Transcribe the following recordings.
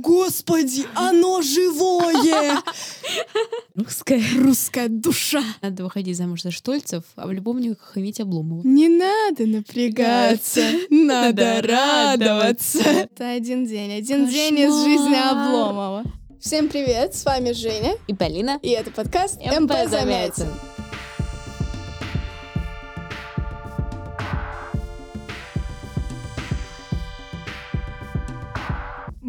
Господи, оно живое! Русская. Русская душа. Надо выходить замуж за Штольцев, а в любовниках иметь Обломова. Не надо напрягаться, надо радоваться. Это один день, один день из жизни Обломова. Всем привет, с вами Женя. И Полина. И это подкаст МП Замятин.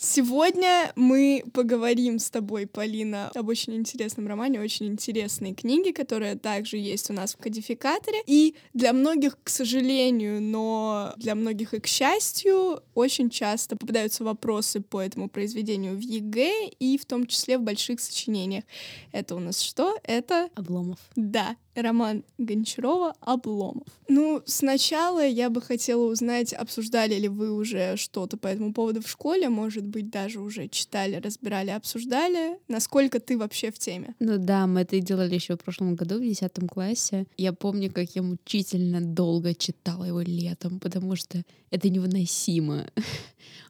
Сегодня мы поговорим с тобой, Полина, об очень интересном романе, очень интересной книге, которая также есть у нас в кодификаторе. И для многих, к сожалению, но для многих и к счастью, очень часто попадаются вопросы по этому произведению в ЕГЭ и в том числе в больших сочинениях. Это у нас что? Это Обломов. да, роман Гончарова «Обломов». Ну, сначала я бы хотела узнать, обсуждали ли вы уже что-то по этому поводу в школе, может быть, даже уже читали, разбирали, обсуждали. Насколько ты вообще в теме? Ну да, мы это и делали еще в прошлом году, в 10 классе. Я помню, как я мучительно долго читала его летом, потому что это невыносимо.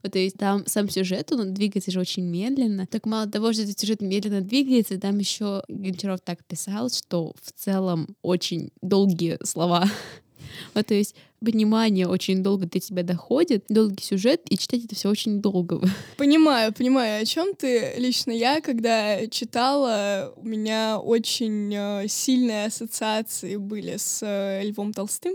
Вот, то есть там сам сюжет, он двигается же очень медленно. Так мало того, что этот сюжет медленно двигается, там еще Гончаров так писал, что в целом очень долгие слова. Вот, то есть понимание очень долго до тебя доходит, долгий сюжет, и читать это все очень долго. Понимаю, понимаю, о чем ты. Лично я, когда читала, у меня очень э, сильные ассоциации были с э, Львом Толстым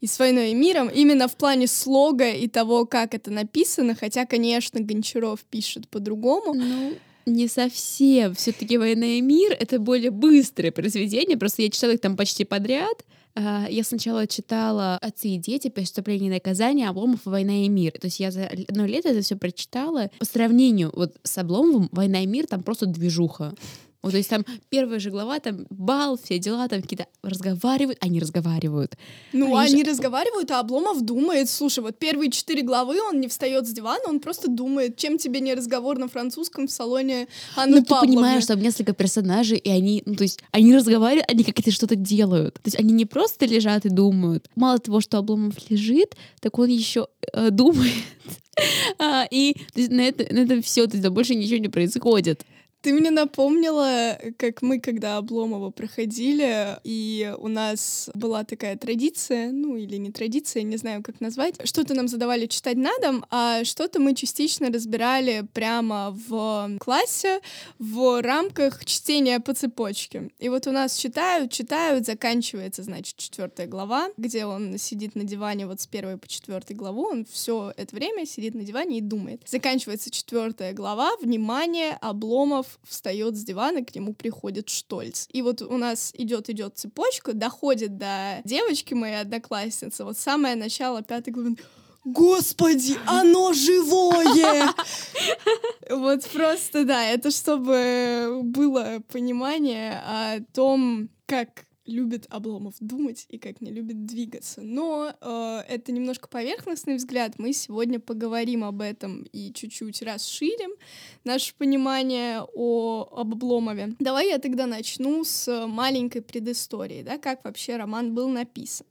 и с «Войной и миром», именно в плане слога и того, как это написано, хотя, конечно, Гончаров пишет по-другому. Ну, не совсем. Все-таки «Война и мир» — это более быстрое произведение. Просто я читала их там почти подряд. А, Я сначала читала «Отцы и дети», «Преступление и наказание», «Обломов» «Война и мир». То есть я за одно лето это все прочитала. По сравнению вот с «Обломовым», «Война и мир» там просто движуха. Вот, то есть там первая же глава, там бал, все дела, там какие-то разговаривают, они разговаривают. Ну, Они же- они разговаривают, а Обломов думает. Слушай, вот первые четыре главы он не встает с дивана, он просто думает, чем тебе не разговор на французском в салоне Анны Ну, ты Павловны. понимаешь, что там несколько персонажей, и они, ну, то есть, они разговаривают, они как-то что-то делают. То есть они не просто лежат и думают. Мало того, что Обломов лежит, так он еще э, думает. А, и то есть, на это, на это все, то есть больше ничего не происходит. Ты мне напомнила, как мы, когда Обломова проходили, и у нас была такая традиция, ну или не традиция, не знаю, как назвать. Что-то нам задавали читать на дом, а что-то мы частично разбирали прямо в классе в рамках чтения по цепочке. И вот у нас читают, читают, заканчивается, значит, четвертая глава, где он сидит на диване вот с первой по четвертой главу, он все это время сидит на диване и думает. Заканчивается четвертая глава, внимание, Обломов встает с дивана, к нему приходит Штольц. И вот у нас идет идет цепочка, доходит до девочки моей одноклассницы, вот самое начало пятой главы. Господи, оно живое! Вот просто, да, это чтобы было понимание о том, как любит Обломов думать и как не любит двигаться. Но э, это немножко поверхностный взгляд. Мы сегодня поговорим об этом и чуть-чуть расширим наше понимание о, об Обломове. Давай я тогда начну с маленькой предыстории, да, как вообще роман был написан.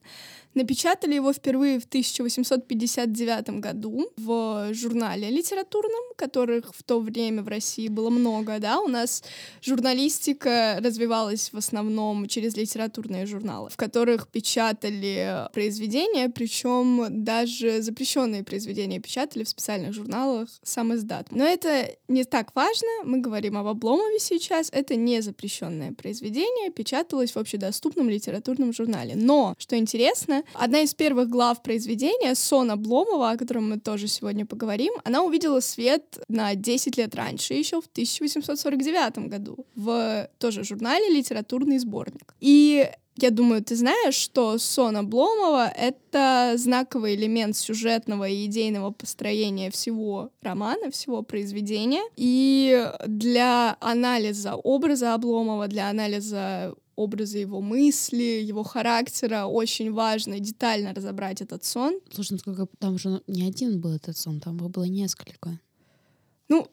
Напечатали его впервые в 1859 году в журнале литературном, которых в то время в России было много, да, у нас журналистика развивалась в основном через литературные журналы, в которых печатали произведения, причем даже запрещенные произведения печатали в специальных журналах сам издат. Но это не так важно, мы говорим об Обломове сейчас, это не запрещенное произведение, печаталось в общедоступном литературном журнале. Но, что интересно, одна из первых глав произведения, Сон Обломова, о котором мы тоже сегодня поговорим, она увидела свет на 10 лет раньше, еще в 1849 году, в тоже журнале «Литературный сборник». И Я думаю, ты знаешь, что сон Обломова — это знаковый элемент сюжетного и идейного построения всего романа, всего произведения. И для анализа образа Обломова, для анализа образа его мысли, его характера очень важно детально разобрать этот сон. Слушай, ну сколько там же не один был этот сон, там было несколько. Ну,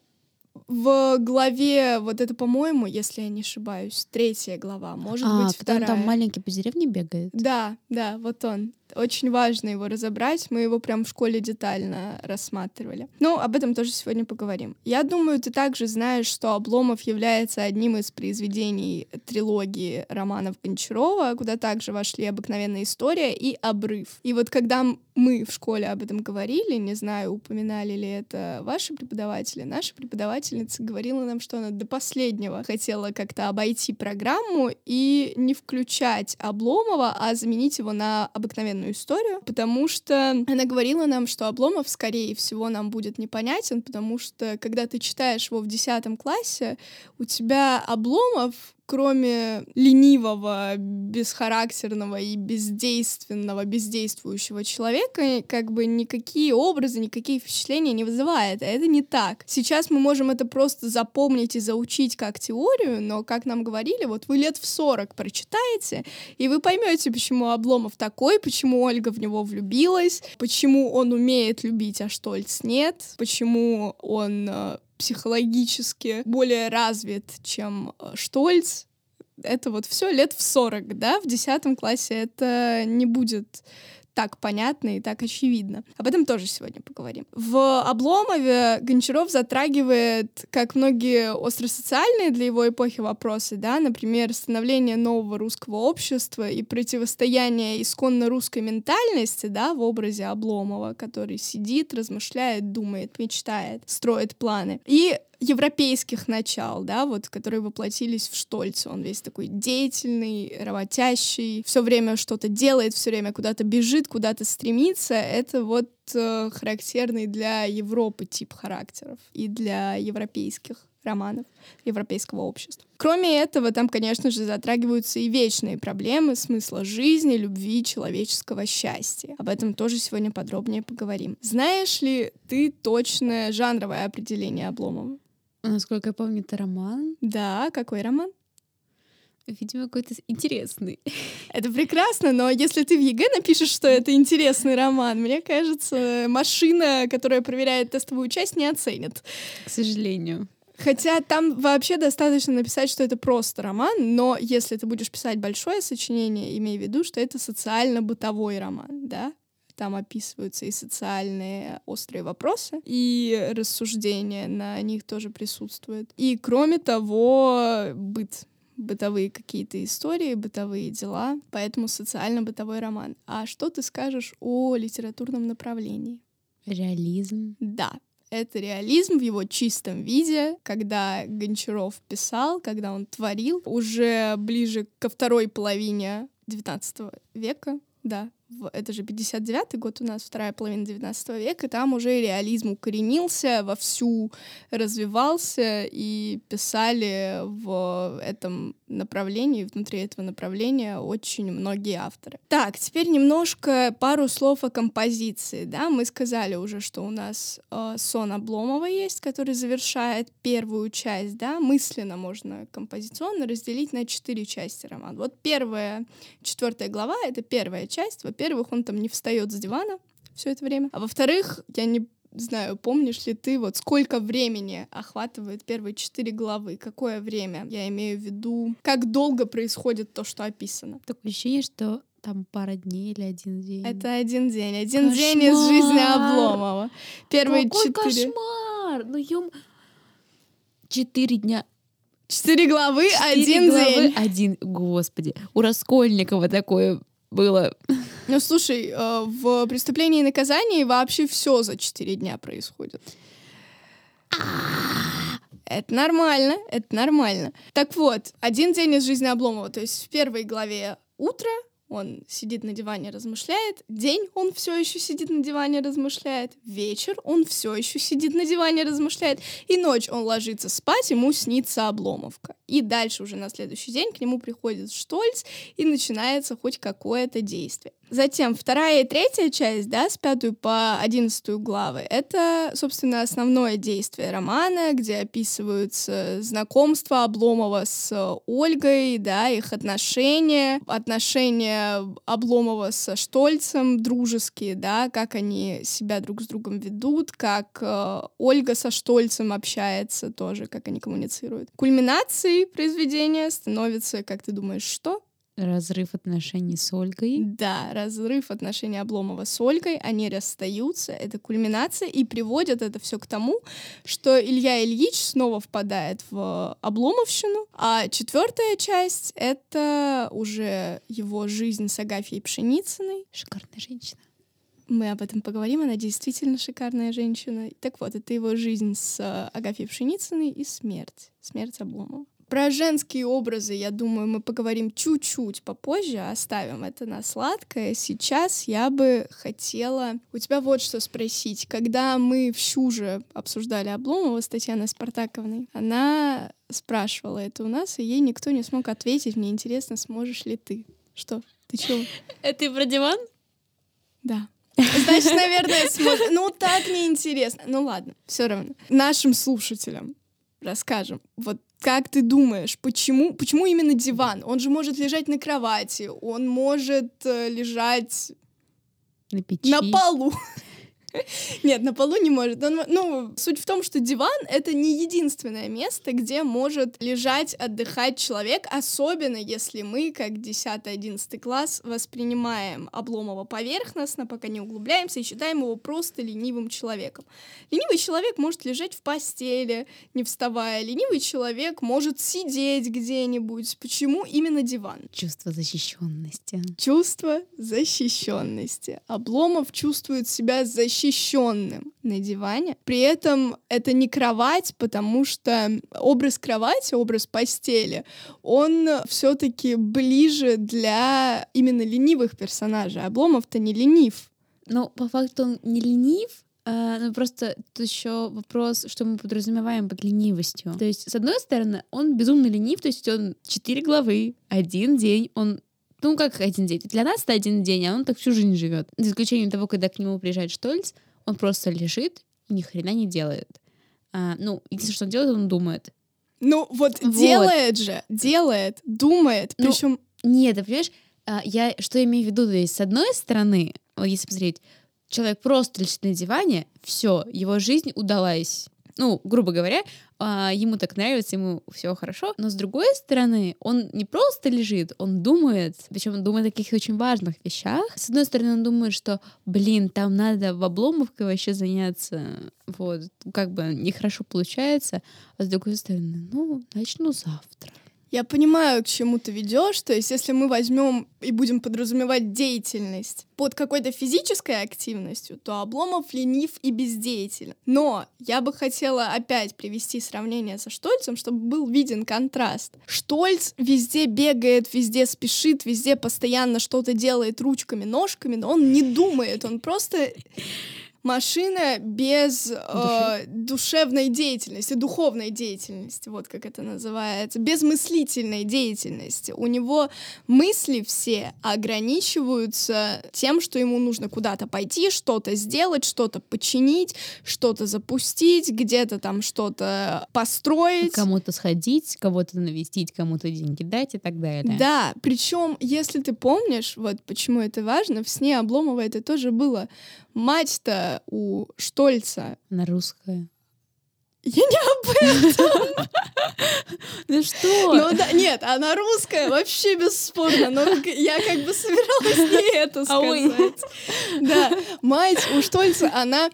в главе, вот это, по-моему, если я не ошибаюсь, третья глава, может а, быть, вторая. он там маленький по деревне бегает? Да, да, вот он. Очень важно его разобрать. Мы его прям в школе детально рассматривали. Ну, об этом тоже сегодня поговорим. Я думаю, ты также знаешь, что Обломов является одним из произведений трилогии романов Гончарова, куда также вошли «Обыкновенная история» и «Обрыв». И вот когда мы в школе об этом говорили, не знаю, упоминали ли это ваши преподаватели, наша преподавательница говорила нам, что она до последнего хотела как-то обойти программу и не включать Обломова, а заменить его на обыкновенную данную историю, потому что она говорила нам, что Обломов, скорее всего, нам будет непонятен, потому что когда ты читаешь его в 10 классе, у тебя Обломов кроме ленивого, бесхарактерного и бездейственного, бездействующего человека, как бы никакие образы, никакие впечатления не вызывает. А это не так. Сейчас мы можем это просто запомнить и заучить как теорию, но, как нам говорили, вот вы лет в 40 прочитаете, и вы поймете, почему Обломов такой, почему Ольга в него влюбилась, почему он умеет любить, а Штольц нет, почему он э, психологически более развит, чем э, Штольц. Это вот все лет в 40, да, в 10 классе это не будет так понятно и так очевидно. Об этом тоже сегодня поговорим. В Обломове Гончаров затрагивает, как многие остросоциальные для его эпохи вопросы, да, например, становление нового русского общества и противостояние исконно русской ментальности, да, в образе Обломова, который сидит, размышляет, думает, мечтает, строит планы. И европейских начал, да, вот, которые воплотились в Штольце. Он весь такой деятельный, работящий, все время что-то делает, все время куда-то бежит, куда-то стремится. Это вот э, характерный для Европы тип характеров и для европейских романов европейского общества. Кроме этого, там, конечно же, затрагиваются и вечные проблемы смысла жизни, любви, человеческого счастья. Об этом тоже сегодня подробнее поговорим. Знаешь ли ты точное жанровое определение Обломова? Насколько я помню, это роман. Да, какой роман? Видимо, какой-то интересный. Это прекрасно, но если ты в ЕГЭ напишешь, что это интересный роман, мне кажется, машина, которая проверяет тестовую часть, не оценит. К сожалению. Хотя там вообще достаточно написать, что это просто роман, но если ты будешь писать большое сочинение, имей в виду, что это социально-бытовой роман, да? Там описываются и социальные острые вопросы, и рассуждения на них тоже присутствуют. И кроме того, быт бытовые какие-то истории, бытовые дела, поэтому социально-бытовой роман. А что ты скажешь о литературном направлении? Реализм. Да, это реализм в его чистом виде, когда Гончаров писал, когда он творил, уже ближе ко второй половине XIX века, да, это же 59-й год у нас, вторая половина 19 века, там уже реализм укоренился, вовсю развивался, и писали в этом направлении, внутри этого направления очень многие авторы. Так, теперь немножко пару слов о композиции, да, мы сказали уже, что у нас э, сон Обломова есть, который завершает первую часть, да, мысленно можно композиционно разделить на четыре части романа. Вот первая, четвертая глава — это первая часть, во-первых, он там не встает с дивана все это время. А во-вторых, я не знаю, помнишь ли ты, вот сколько времени охватывает первые четыре главы? Какое время? Я имею в виду, как долго происходит то, что описано. Такое ощущение, что там пара дней или один день. Это один день. Один кошмар! день из жизни Обломова. Первые Какой четыре. кошмар! Ну, ем... Четыре дня. Четыре главы, Четыре один главы, день. Один, господи. У Раскольникова такое было. Ну, слушай, э, в «Преступлении и наказании» вообще все за четыре дня происходит. Это нормально, это нормально. Так вот, один день из жизни Обломова, то есть в первой главе утро, он сидит на диване, размышляет. День он все еще сидит на диване, размышляет. Вечер он все еще сидит на диване, размышляет. И ночь он ложится спать, ему снится обломовка. И дальше уже на следующий день к нему приходит Штольц, и начинается хоть какое-то действие. Затем вторая и третья часть, да, с пятую по одиннадцатую главы, это, собственно, основное действие романа, где описываются знакомства Обломова с Ольгой, да, их отношения, отношения Обломова со Штольцем дружеские, да, как они себя друг с другом ведут, как э, Ольга со Штольцем общается тоже, как они коммуницируют. Кульминацией произведения становится, как ты думаешь, что? Разрыв отношений с Ольгой. Да, разрыв отношений Обломова с Ольгой, они расстаются, это кульминация, и приводят это все к тому, что Илья Ильич снова впадает в Обломовщину, а четвертая часть — это уже его жизнь с Агафьей Пшеницыной. Шикарная женщина. Мы об этом поговорим, она действительно шикарная женщина. Так вот, это его жизнь с Агафьей Пшеницыной и смерть, смерть Обломова. Про женские образы, я думаю, мы поговорим чуть-чуть попозже, оставим это на сладкое. Сейчас я бы хотела у тебя вот что спросить. Когда мы в Щуже обсуждали Обломова с Татьяной Спартаковной, она спрашивала это у нас, и ей никто не смог ответить. Мне интересно, сможешь ли ты? Что? Ты чего? Это и про диван? Да. Значит, наверное, сможешь. Ну, так неинтересно. Ну, ладно, все равно. Нашим слушателям расскажем. Вот как ты думаешь, почему, почему именно диван? Он же может лежать на кровати, он может э, лежать на, печи. на полу. Нет, на полу не может. Он, ну, суть в том, что диван — это не единственное место, где может лежать, отдыхать человек, особенно если мы, как 10-11 класс, воспринимаем Обломова поверхностно, пока не углубляемся, и считаем его просто ленивым человеком. Ленивый человек может лежать в постели, не вставая. Ленивый человек может сидеть где-нибудь. Почему именно диван? Чувство защищенности. Чувство защищенности. Обломов чувствует себя защищенным защищенным на диване. При этом это не кровать, потому что образ кровати, образ постели, он все-таки ближе для именно ленивых персонажей. Обломов-то не ленив. Ну, по факту он не ленив, а, ну, просто тут еще вопрос, что мы подразумеваем под ленивостью. То есть, с одной стороны, он безумно ленив, то есть он четыре главы, один день, он ну, как один день. Для нас это один день, а он так всю жизнь живет. За исключением того, когда к нему приезжает Штольц, он просто лежит и ни хрена не делает. А, ну, единственное, что он делает, он думает. Ну, вот, вот. делает же, делает, думает, ну, причем... Нет, ты понимаешь, а, я что имею в виду, то есть, с одной стороны, если посмотреть, человек просто лежит на диване, все, его жизнь удалась ну, грубо говоря, а, ему так нравится, ему все хорошо. Но с другой стороны, он не просто лежит, он думает, причем он думает о каких-то очень важных вещах. С одной стороны, он думает, что, блин, там надо в Обломовке вообще заняться, вот, как бы нехорошо получается, а с другой стороны, ну, начну завтра. Я понимаю, к чему ты ведешь. То есть, если мы возьмем и будем подразумевать деятельность под какой-то физической активностью, то Обломов ленив и бездеятелен. Но я бы хотела опять привести сравнение со Штольцем, чтобы был виден контраст. Штольц везде бегает, везде спешит, везде постоянно что-то делает ручками, ножками, но он не думает, он просто машина без э, душевной деятельности, духовной деятельности, вот как это называется, без мыслительной деятельности. У него мысли все ограничиваются тем, что ему нужно куда-то пойти, что-то сделать, что-то починить, что-то запустить, где-то там что-то построить. Кому-то сходить, кого-то навестить, кому-то деньги дать и так далее. Да, причем, если ты помнишь, вот почему это важно, в сне Обломова это тоже было. Мать-то у Штольца. Она русская. Я не об этом. Ну что? Ну да, нет, она русская, вообще бесспорно, но я как бы собиралась не это сказать. Да, мать у Штольца, она...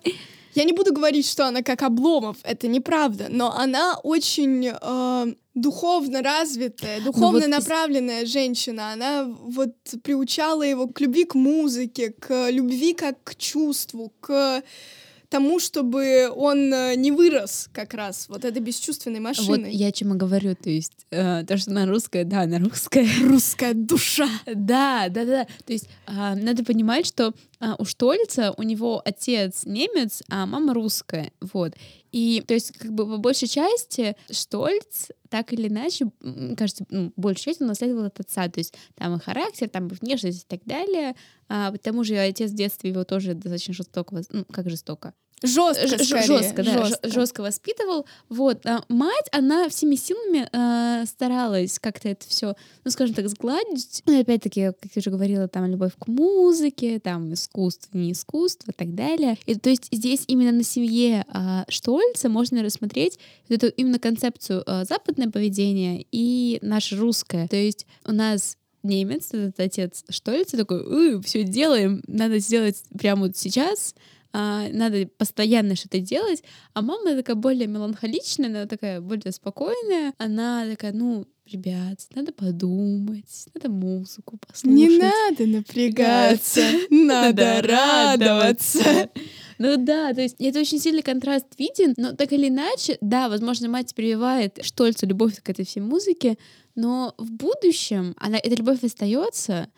Я не буду говорить, что она как Обломов, это неправда, но она очень э, духовно развитая, ну духовно ну, вот направленная женщина. Она вот приучала его к любви к музыке, к любви как к чувству, к тому, чтобы он э, не вырос как раз вот этой бесчувственной машиной. Вот я чем и говорю, то есть э, то, что на русское, да, на русское. Русская душа. Да, да, да. То есть э, надо понимать, что э, у Штольца у него отец немец, а мама русская, вот. И, то есть, как бы по большей части Штольц так или иначе, кажется, ну, большей частью унаследовал от отца. То есть там и характер, там и внешность и так далее. А, потому же отец в детстве его тоже достаточно жестоко, ну, как жестоко, Жестко, скорее. жестко, да, жестко. жестко воспитывал. Вот, а мать, она всеми силами э, старалась как-то это все, ну, скажем так, сгладить. Ну, опять-таки, как я уже говорила, там любовь к музыке, там искусство, не искусство и так далее. И то есть здесь именно на семье э, Штольца можно рассмотреть вот эту именно концепцию э, западное поведение и наше русское. То есть у нас немец, этот отец Штольца такой, все делаем, надо сделать прямо вот сейчас, а, надо постоянно что-то делать, а мама такая более меланхоличная, она такая более спокойная, она такая, ну, ребят, надо подумать, надо музыку послушать. Не надо напрягаться, надо радоваться. Ну да, то есть это очень сильный контраст виден, но так или иначе, да, возможно, мать прививает Штольцу любовь к этой всей музыке, но в будущем она, эта любовь остается,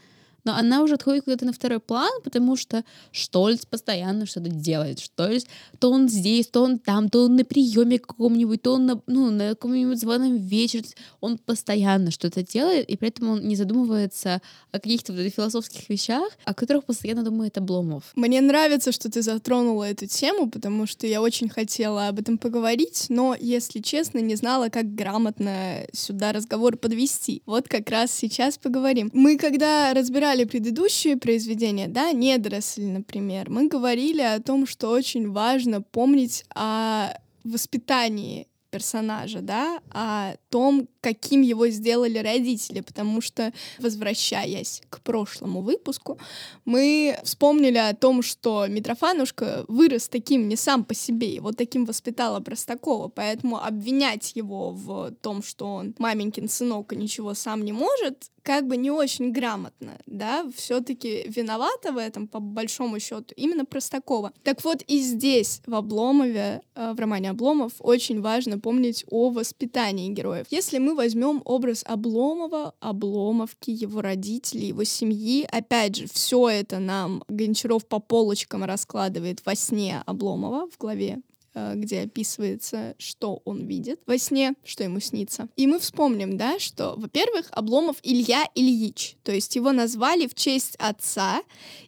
но она уже отходит куда-то на второй план, потому что Штольц постоянно что-то делает. Штольц, то он здесь, то он там, то он на приеме каком-нибудь, то он на, ну, на каком-нибудь званом вечере. Он постоянно что-то делает, и при этом он не задумывается о каких-то вот философских вещах, о которых постоянно думает Обломов. Мне нравится, что ты затронула эту тему, потому что я очень хотела об этом поговорить, но, если честно, не знала, как грамотно сюда разговор подвести. Вот как раз сейчас поговорим. Мы когда разбирали читали предыдущие произведения, да, «Недоросль», например, мы говорили о том, что очень важно помнить о воспитании персонажа, да, о том, каким его сделали родители, потому что, возвращаясь к прошлому выпуску, мы вспомнили о том, что Митрофанушка вырос таким не сам по себе, его таким воспитала Простакова, поэтому обвинять его в том, что он маменькин сынок и ничего сам не может, как бы не очень грамотно, да, все-таки виновата в этом, по большому счету, именно Простакова. Так вот и здесь, в Обломове, э, в романе Обломов, очень важно помнить о воспитании героев. Если мы возьмем образ Обломова, Обломовки, его родителей, его семьи, опять же, все это нам Гончаров по полочкам раскладывает во сне Обломова в главе Э, где описывается, что он видит во сне, что ему снится. И мы вспомним, да, что, во-первых, Обломов Илья Ильич, то есть его назвали в честь отца,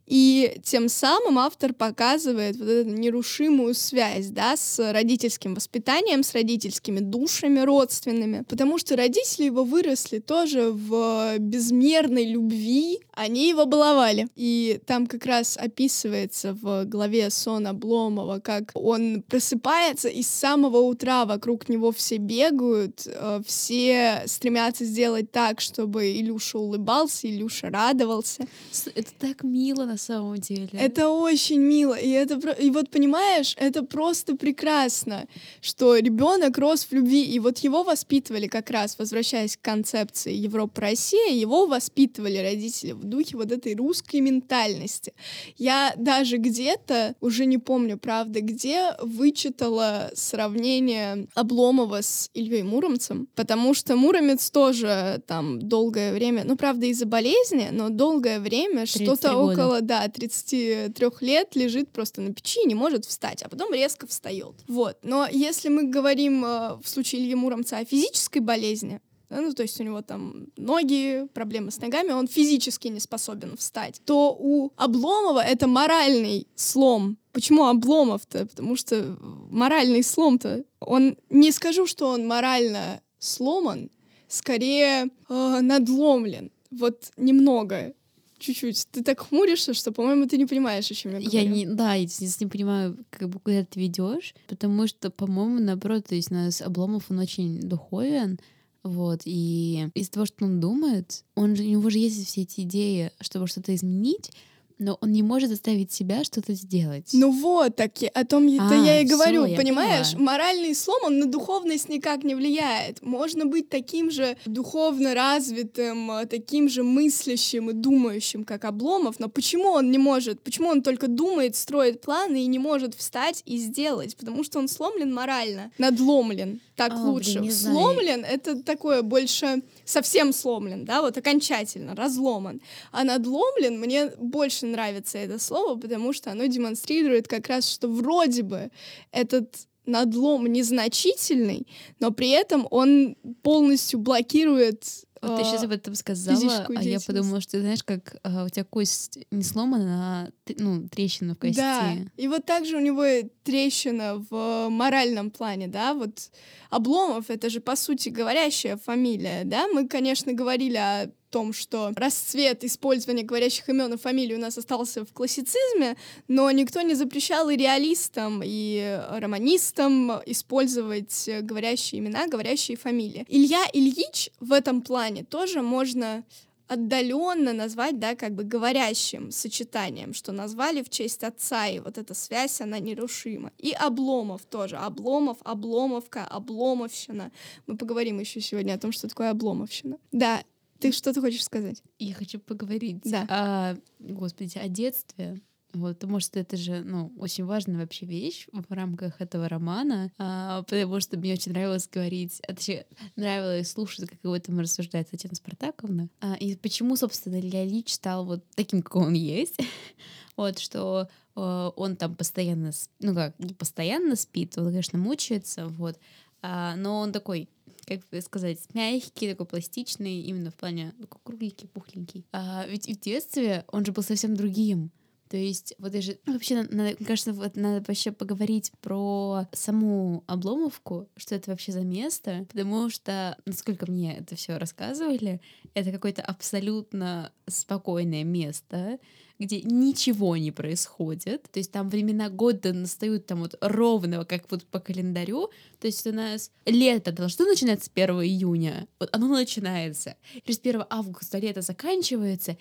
и тем самым автор показывает вот эту нерушимую связь, да, с родительским воспитанием, с родительскими душами родственными, потому что родители его выросли тоже в безмерной любви, они его баловали. И там как раз описывается в главе Сон Обломова, как он просыпается, и с самого утра вокруг него все бегают, э, все стремятся сделать так, чтобы Илюша улыбался, Илюша радовался. Это так мило на самом деле. Это очень мило. И, это, и вот понимаешь, это просто прекрасно, что ребенок рос в любви. И вот его воспитывали как раз, возвращаясь к концепции Европа-Россия, его воспитывали родители в духе вот этой русской ментальности. Я даже где-то, уже не помню, правда, где, вычитала сравнение Обломова с Ильей Муромцем, потому что Муромец тоже там долгое время, ну, правда, из-за болезни, но долгое время что-то около, да, 33 лет лежит просто на печи и не может встать, а потом резко встает. Вот. Но если мы говорим э, в случае Ильи Муромца о физической болезни, ну, то есть у него там ноги, проблемы с ногами, он физически не способен встать, то у Обломова это моральный слом. Почему Обломов-то? Потому что моральный слом-то, он, не скажу, что он морально сломан, скорее э, надломлен. Вот немного чуть-чуть. Ты так хмуришься, что, по-моему, ты не понимаешь, о чем я говорю. Я не, да, я не понимаю, как бы куда ты ведешь, потому что, по-моему, наоборот, то есть у нас Обломов, он очень духовен, вот, и из-за того, что он думает, он же, у него же есть все эти идеи, чтобы что-то изменить, но он не может заставить себя что-то сделать. Ну вот, так о том А, я и всё, говорю, я понимаешь? поняла. Моральный слом, он на духовность никак не влияет. Можно быть таким же духовно развитым, э, таким же мыслящим и думающим, как Обломов, но почему он не может? Почему он только думает, строит планы и не может встать и сделать? Потому что он сломлен морально, надломлен. Так А, блин, лучше. знаю. Сломлен — это такое больше совсем сломлен, да, вот окончательно, разломан. А надломлен, мне больше нравится это слово, потому что оно демонстрирует как раз, что вроде бы этот надлом незначительный, но при этом он полностью блокирует Вот ты сейчас э, об этом сказала, а я подумала, что знаешь, как а, у тебя кость не сломана, а ну, трещина в кости. Да, и вот также у него трещина в моральном плане, да, вот Обломов — это же, по сути, говорящая фамилия, да, мы, конечно, говорили о том, что расцвет использования говорящих имен и фамилий у нас остался в классицизме, но никто не запрещал и реалистам, и романистам использовать говорящие имена, говорящие фамилии. Илья Ильич в этом плане тоже можно отдаленно назвать, да, как бы говорящим сочетанием, что назвали в честь отца, и вот эта связь, она нерушима. И Обломов тоже. Обломов, Обломовка, Обломовщина. Мы поговорим еще сегодня о том, что такое Обломовщина. Да, ты что-то хочешь сказать? Я хочу поговорить Да. о, господи, о детстве. Вот, потому что это же, ну, очень важная вообще вещь в рамках этого романа, а, потому что мне очень нравилось говорить, а точнее, нравилось слушать, как об этом рассуждает Татьяна Спартаковна. А, и почему, собственно, Илья Ильич стал вот таким, какой он есть. вот, что э, он там постоянно, ну как, не постоянно спит, он, конечно, мучается, вот, а, но он такой как сказать, мягкий, такой пластичный, именно в плане такой кругленький, пухленький. А, ведь в детстве он же был совсем другим. То есть, вот даже вообще, надо, кажется, вот надо вообще поговорить про саму Обломовку, что это вообще за место, потому что, насколько мне это все рассказывали, это какое-то абсолютно спокойное место, где ничего не происходит. То есть там времена года настают там вот ровно, как вот по календарю. То есть у нас лето должно начинаться 1 июня. Вот оно начинается. Через 1 августа лето заканчивается.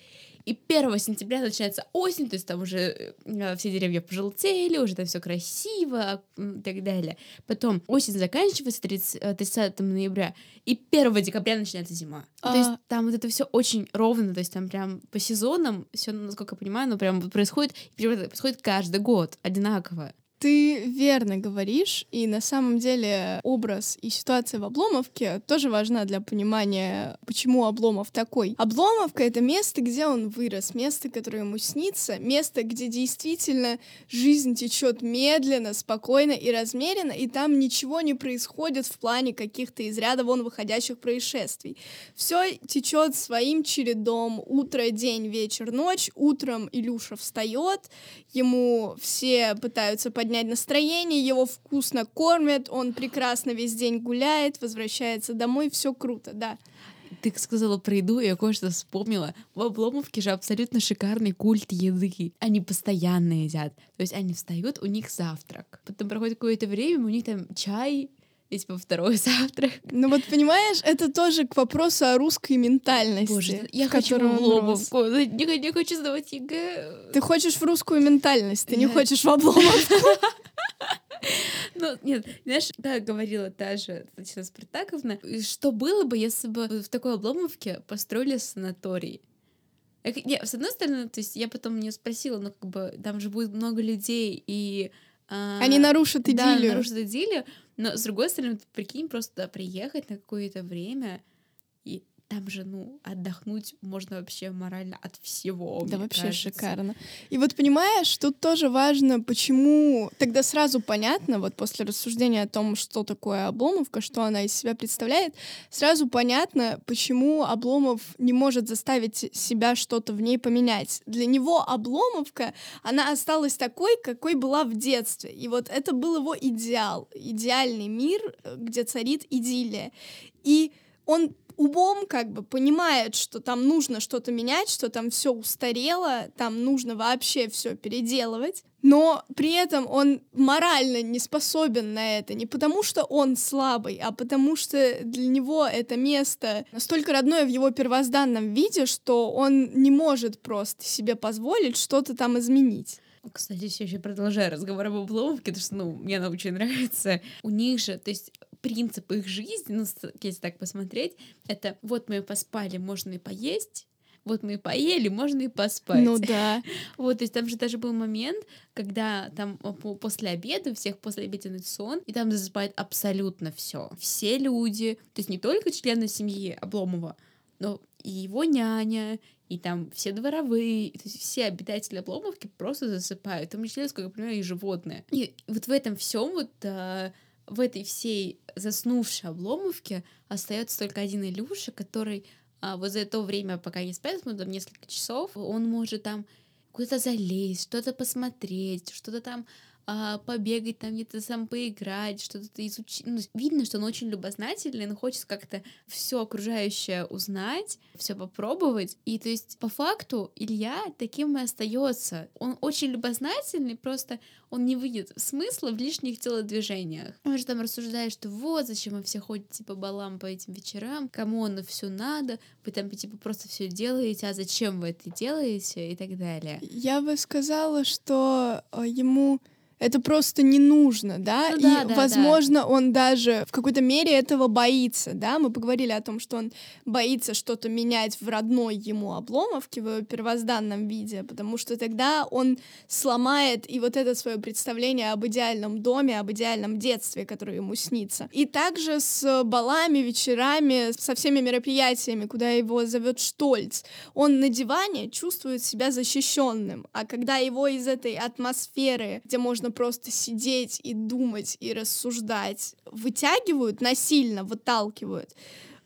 И 1 сентября начинается осень, то есть там уже э, все деревья пожелтели, уже там все красиво и так далее. Потом осень заканчивается 30, э, 30 ноября, и 1 декабря начинается зима. То есть А. там вот это все очень ровно, то есть там прям по сезонам все, насколько я понимаю, ну прям происходит, происходит каждый год одинаково. Ты верно говоришь, и на самом деле образ и ситуация в Обломовке тоже важна для понимания, почему Обломов такой. Обломовка — это место, где он вырос, место, которое ему снится, место, где действительно жизнь течет медленно, спокойно и размеренно, и там ничего не происходит в плане каких-то из ряда вон выходящих происшествий. Все течет своим чередом. Утро, день, вечер, ночь. Утром Илюша встает, ему все пытаются поднять настроение, его вкусно кормят, он прекрасно весь день гуляет, возвращается домой, все круто, да. Ты сказала про еду, я кое-что вспомнила. В Обломовке же абсолютно шикарный культ еды. Они постоянно едят. То есть они встают, у них завтрак. Потом проходит какое-то время, у них там чай, и типа второй завтрак. Ну вот понимаешь, это тоже к вопросу о русской ментальности. Боже, я хочу в. Обломовку. Не, не хочу сдавать ЕГЭ. Ты хочешь в русскую ментальность, ты не Я- хочешь в Обломов. Ну, нет, знаешь, да, говорила та же Татьяна Спартаковна, что было бы, если бы в такой обломовке построили санаторий? Не, с одной стороны, то есть я потом не спросила, ну, как бы, там же будет много людей, и... а, Они нарушат Да, идиллию. нарушат идиллию, но, с другой стороны, прикинь, просто приехать на какое-то время, там же, ну, отдохнуть можно вообще морально от всего, Да вообще кажется. шикарно. И вот понимаешь, тут тоже важно, почему... Тогда сразу понятно, вот после рассуждения о том, что такое Обломовка, что она из себя представляет, сразу понятно, почему Обломов не может заставить себя что-то в ней поменять. Для него Обломовка, она осталась такой, какой была в детстве. И вот это был его идеал, идеальный мир, э, где царит идиллия. И он умом как бы понимает, что там нужно что-то менять, что там все устарело, там нужно вообще все переделывать, но при этом он морально не способен на это, не потому что он слабый, а потому что для него это место настолько родное в его первозданном виде, что он не может просто себе позволить что-то там изменить. Кстати, все еще продолжаю разговор об Обломовке, потому что, ну, мне она очень нравится. У них же, то есть принцип их жизни, ну, если так посмотреть, это вот мы поспали, можно и поесть, вот мы поели, можно и поспать. Ну да. Вот, то есть там же даже был момент, когда там после обеда, у всех после обеденный сон, и там засыпает абсолютно все. Все люди, то есть не только члены семьи Обломова, но и его няня, и там все дворовые, то есть все обитатели Обломовки просто засыпают, в том числе, сколько я понимаю, и животные. И вот в этом всем вот а, в этой всей заснувшей Обломовке остается только один Илюша, который а, вот за то время, пока не спят, ну, там несколько часов, он может там куда-то залезть, что-то посмотреть, что-то там а, побегать там где-то сам поиграть, что-то изучить. Ну, видно, что он очень любознательный, он хочет как-то все окружающее узнать, все попробовать. И то есть по факту Илья таким и остается. Он очень любознательный, просто он не выйдет смысла в лишних телодвижениях. Он же там рассуждает, что вот зачем вы все ходите по балам по этим вечерам, кому оно все надо, вы там типа просто все делаете, а зачем вы это делаете и так далее. Я бы сказала, что э, ему это просто не нужно, да, ну, и, да, возможно, да. он даже в какой-то мере этого боится, да, мы поговорили о том, что он боится что-то менять в родной ему обломовке, в первозданном виде, потому что тогда он сломает и вот это свое представление об идеальном доме, об идеальном детстве, которое ему снится. И также с балами, вечерами, со всеми мероприятиями, куда его зовет Штольц, он на диване чувствует себя защищенным, а когда его из этой атмосферы, где можно нужно просто сидеть и думать и рассуждать, вытягивают насильно, выталкивают,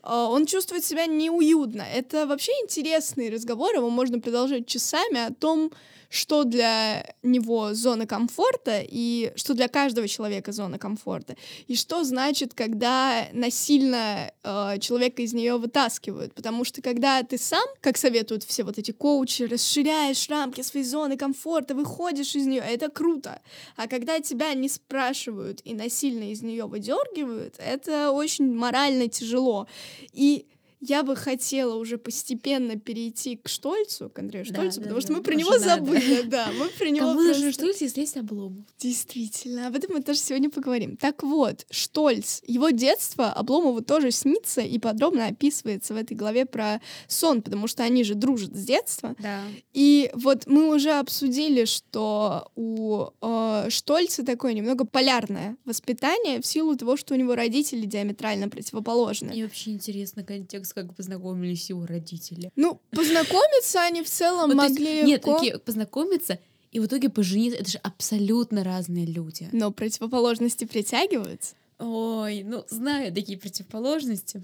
а, он чувствует себя неуютно. Это вообще интересный разговор, его можно продолжать часами о том, что для него зона комфорта и что для каждого человека зона комфорта, и что значит, когда насильно э, человека из нее вытаскивают. Потому что когда ты сам, как советуют все вот эти коучи, расширяешь рамки своей зоны комфорта, выходишь из нее, это круто. А когда тебя не спрашивают и насильно из нее выдергивают, это очень морально тяжело. И я бы хотела уже постепенно перейти к Штольцу, к Андрею Штольцу, да, потому да, что да, мы про него забыли, да, мы про него Кому просто... же Штольц, если есть Обломов? Действительно, об этом мы тоже сегодня поговорим. Так вот, Штольц, его детство Обломову тоже снится и подробно описывается в этой главе про сон, потому что они же дружат с детства. Да. И вот мы уже обсудили, что у э, Штольца такое немного полярное воспитание в силу того, что у него родители диаметрально противоположны. И вообще интересно контекст как познакомились его родители. Ну, познакомиться они в целом вот, могли Нет, такие, познакомиться и в итоге пожениться. Это же абсолютно разные люди. Но противоположности притягиваются. Ой, ну, знаю такие противоположности.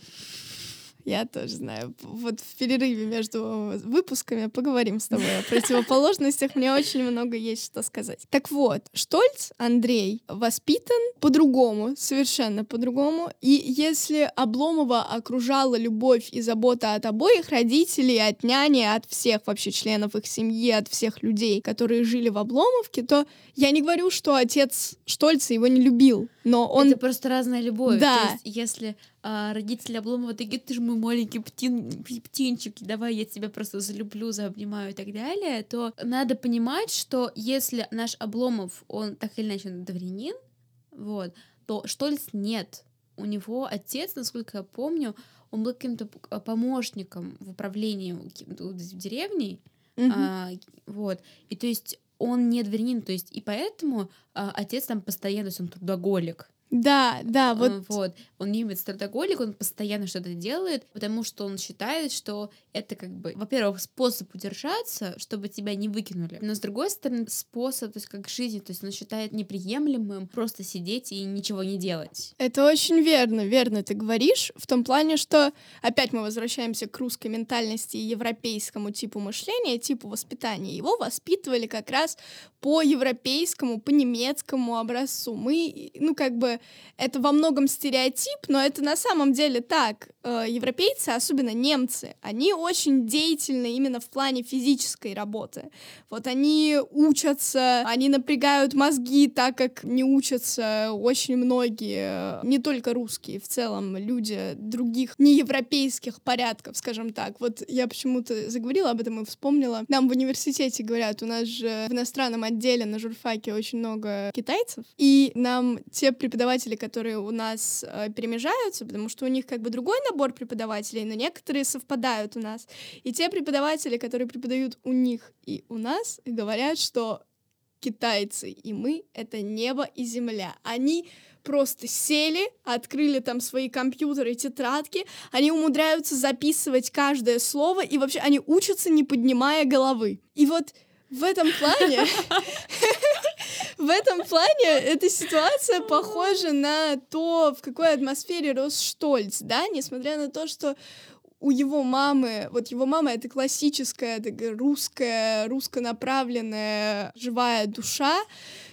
Я тоже знаю. Вот в перерыве между выпусками поговорим с тобой о противоположностях. Мне очень много есть что сказать. Так вот, Штольц Андрей воспитан по-другому, совершенно по-другому. И если Обломова окружала любовь и забота от обоих родителей, от няни, от всех вообще членов их семьи, от всех людей, которые жили в Обломовке, то я не говорю, что отец Штольца его не любил, но он... Это просто разная любовь. Да. То есть, если а, родители Обломова такие, ты же мой маленький птин, птенчик, давай я тебя просто залюблю, заобнимаю и так далее, то надо понимать, что если наш Обломов, он так или иначе дворянин, вот, то Штольц нет. У него отец, насколько я помню, он был каким-то помощником в управлении деревней, mm-hmm. а, вот, и то есть он не дворянин, то есть и поэтому а, отец там постоянно, то есть он трудоголик, да, да, вот. Э, вот. Он немец трудоголик, он постоянно что-то делает, потому что он считает, что это как бы, во-первых, способ удержаться, чтобы тебя не выкинули, но с другой стороны, способ, то есть как жизнь, то есть он считает неприемлемым просто сидеть и ничего не делать. Это очень верно, верно ты говоришь, в том плане, что опять мы возвращаемся к русской ментальности и европейскому типу мышления, типу воспитания. Его воспитывали как раз по европейскому, по немецкому образцу. Мы, ну, как бы это во многом стереотип, но это на самом деле так. Э, европейцы, особенно немцы, они очень деятельны именно в плане физической работы. Вот они учатся, они напрягают мозги так, как не учатся очень многие, не только русские, в целом люди других неевропейских порядков, скажем так. Вот я почему-то заговорила об этом и вспомнила. Нам в университете говорят, у нас же в иностранном отделе на журфаке очень много китайцев, и нам те преподаватели, которые у нас э, перемежаются, потому что у них как бы другой набор преподавателей, но некоторые совпадают у нас. И те преподаватели, которые преподают у них и у нас, говорят, что китайцы и мы — это небо и земля. Они просто сели, открыли там свои компьютеры, тетрадки, они умудряются записывать каждое слово, и вообще они учатся, не поднимая головы. И вот в этом плане в этом плане эта ситуация похожа на то, в какой атмосфере рос Штольц, да, несмотря на то, что у его мамы, вот его мама это классическая такая русская, руссконаправленная живая душа,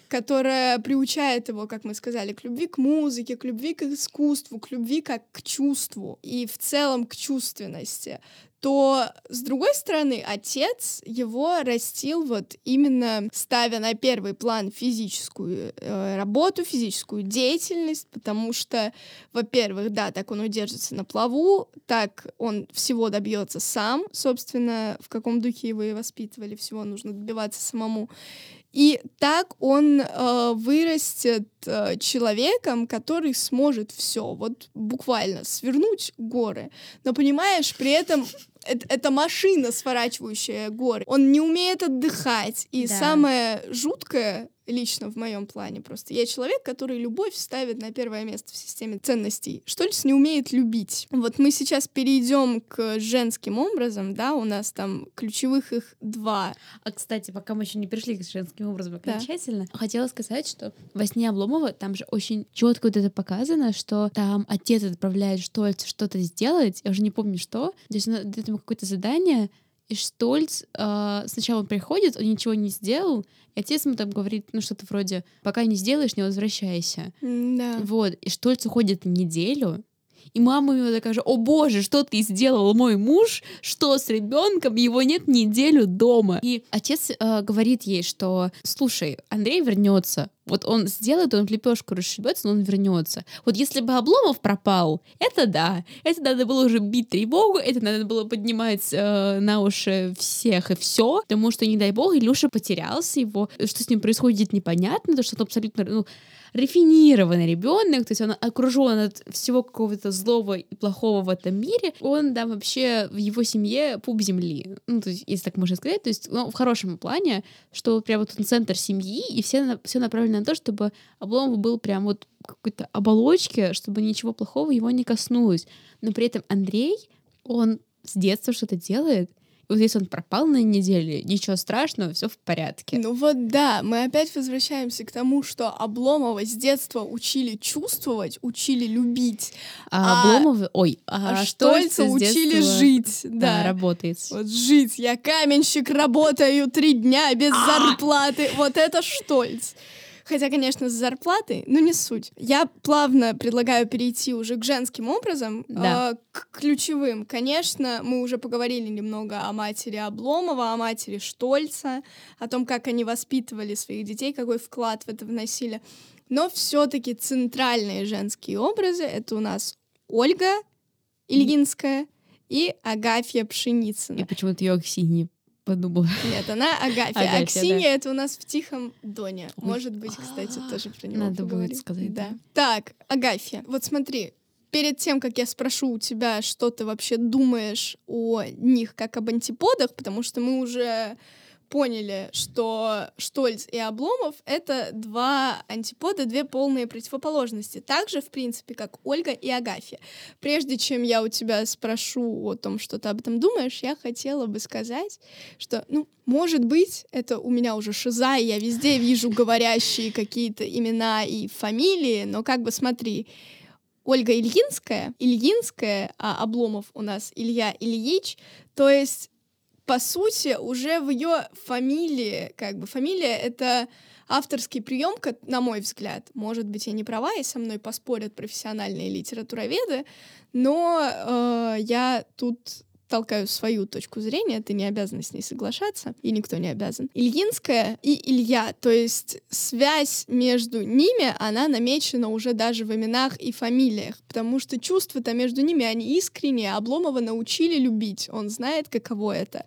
которая приучает его, как мы сказали, к любви к музыке, к любви к искусству, к любви как к чувству и в целом к чувственности то, с другой стороны, отец его растил вот именно ставя на первый план физическую э, работу, физическую деятельность, потому что, во-первых, да, так он удержится на плаву, так он всего добьется сам, собственно, в каком духе его и воспитывали, всего нужно добиваться самому. И так он э, вырастет э, человеком, который сможет все, вот буквально свернуть горы. Но понимаешь, при этом это, это машина, сворачивающая горы. Он не умеет отдыхать. И да. самое жуткое лично в моем плане просто. Я человек, который любовь ставит на первое место в системе ценностей. Штольц не умеет любить. Вот мы сейчас перейдем к женским образом, да, у нас там ключевых их два. А, кстати, пока мы еще не пришли к женским образом окончательно, да. хотела сказать, что во сне Обломова там же очень четко вот это показано, что там отец отправляет Штольца что-то сделать, я уже не помню что, то есть он дает ему какое-то задание, и Штольц э, сначала он приходит, он ничего не сделал, и отец ему там говорит, ну что-то вроде, пока не сделаешь, не возвращайся. Да. Вот, и Штольц уходит неделю, и мама ему такая же, о боже, что ты сделал, мой муж, что с ребенком, его нет неделю дома. И отец э, говорит ей, что, слушай, Андрей вернется, вот он сделает, он лепешку расшибется, но он вернется. Вот если бы Обломов пропал, это да, это надо было уже бить тревогу, это надо было поднимать э, на уши всех и все, потому что, не дай бог, Илюша потерялся, его, что с ним происходит, непонятно, то что он абсолютно, ну, рафинированный ребенок, то есть он окружен от всего какого-то злого и плохого в этом мире, он, да, вообще в его семье пуп земли, ну, то есть, если так можно сказать, то есть, ну, в хорошем плане, что прям вот он центр семьи, и все, все направлено на то, чтобы Обломов был прям вот какой-то оболочке, чтобы ничего плохого его не коснулось. Но при этом Андрей, он с детства что-то делает, вот если он пропал на неделе, ничего страшного, все в порядке. Ну вот да, мы опять возвращаемся к тому, что Обломова с детства учили чувствовать, учили любить. А, а Обломова, ой, а, а Штольца учили жить. Да, да, работает. Вот жить. Я каменщик, работаю три дня без а! зарплаты. Вот это Штольц. Хотя, конечно, с зарплатой, но не суть. Я плавно предлагаю перейти уже к женским образом, да. э, к ключевым. Конечно, мы уже поговорили немного о матери Обломова, о матери Штольца, о том, как они воспитывали своих детей, какой вклад в это вносили. Но все-таки центральные женские образы это у нас Ольга Ильинская и Агафья Пшеницына. И почему-то ее Аксинья подумала. Нет, она Агафья. Агафья Аксинья да. это у нас в Тихом Доне. Ой. Может быть, кстати, тоже про него Надо поговорим. будет сказать. Да. да. Так, Агафья, вот смотри, перед тем, как я спрошу у тебя, что ты вообще думаешь о них как об антиподах, потому что мы уже поняли, что Штольц и Обломов — это два антипода, две полные противоположности. Так же, в принципе, как Ольга и Агафья. Прежде чем я у тебя спрошу о том, что ты об этом думаешь, я хотела бы сказать, что, ну, может быть, это у меня уже шиза, и я везде вижу говорящие какие-то имена и фамилии, но как бы смотри, Ольга Ильинская, Ильинская, а Обломов у нас Илья Ильич, то есть по сути, уже в ее фамилии, как бы, фамилия — это авторский прием, на мой взгляд, может быть, я не права, и со мной поспорят профессиональные литературоведы, но э, я тут толкаю свою точку зрения, ты не обязана с ней соглашаться, и никто не обязан. Ильинская и Илья, то есть связь между ними, она намечена уже даже в именах и фамилиях, потому что чувства-то между ними, они искренние, Обломова научили любить, он знает, каково это,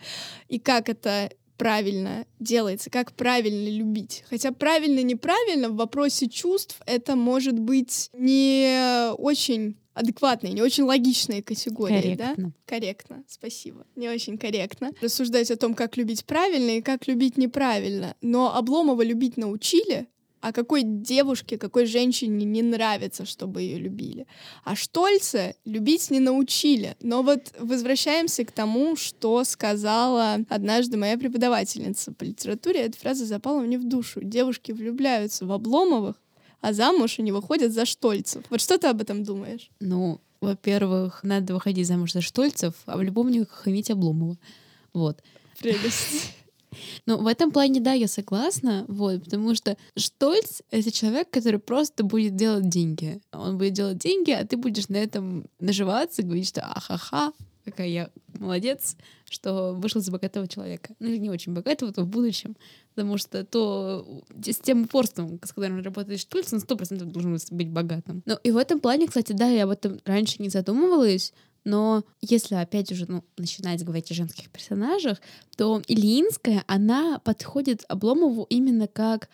и как это правильно делается, как правильно любить. Хотя правильно-неправильно в вопросе чувств это может быть не очень адекватные, не очень логичные категории, корректно. да? Корректно, спасибо. Не очень корректно. Рассуждать о том, как любить правильно и как любить неправильно. Но Обломова любить научили, а какой девушке, какой женщине не нравится, чтобы ее любили. А Штольца любить не научили. Но вот возвращаемся к тому, что сказала однажды моя преподавательница по литературе. Эта фраза запала мне в душу. Девушки влюбляются в Обломовых, а замуж они выходят за Штольцев. Вот что ты об этом думаешь? Ну, во-первых, надо выходить замуж за Штольцев, а в любовниках иметь Обломова. Вот. Прелесть. Ну, в этом плане, да, я согласна, вот, потому что Штольц — это человек, который просто будет делать деньги. Он будет делать деньги, а ты будешь на этом наживаться, говорить, что ахаха, какая я молодец, что вышел за богатого человека. Ну, или не очень богатого, то в будущем. Потому что то с тем упорством, с которым работает Штольц, он сто процентов должен быть богатым. Ну, и в этом плане, кстати, да, я об этом раньше не задумывалась, но если опять уже ну, начинать говорить о женских персонажах, то Ильинская, она подходит Обломову именно как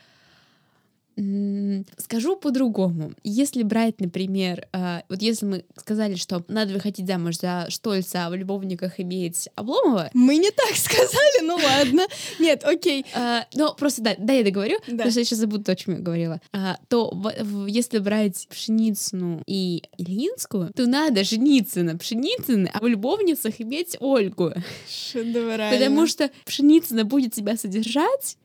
Скажу по-другому. Если брать, например, а, вот если мы сказали, что надо выходить замуж за Штольца, а в любовниках иметь Обломова... Мы не так сказали, ну ладно. Нет, окей. А, но просто, да, да, я договорю, потому что я сейчас забуду то, о чем я говорила. А, то если брать Пшеницыну и Ильинскую, то надо жениться на Пшеницыной, а в любовницах иметь Ольгу. Шедеврально. Потому что Пшеницына будет тебя содержать,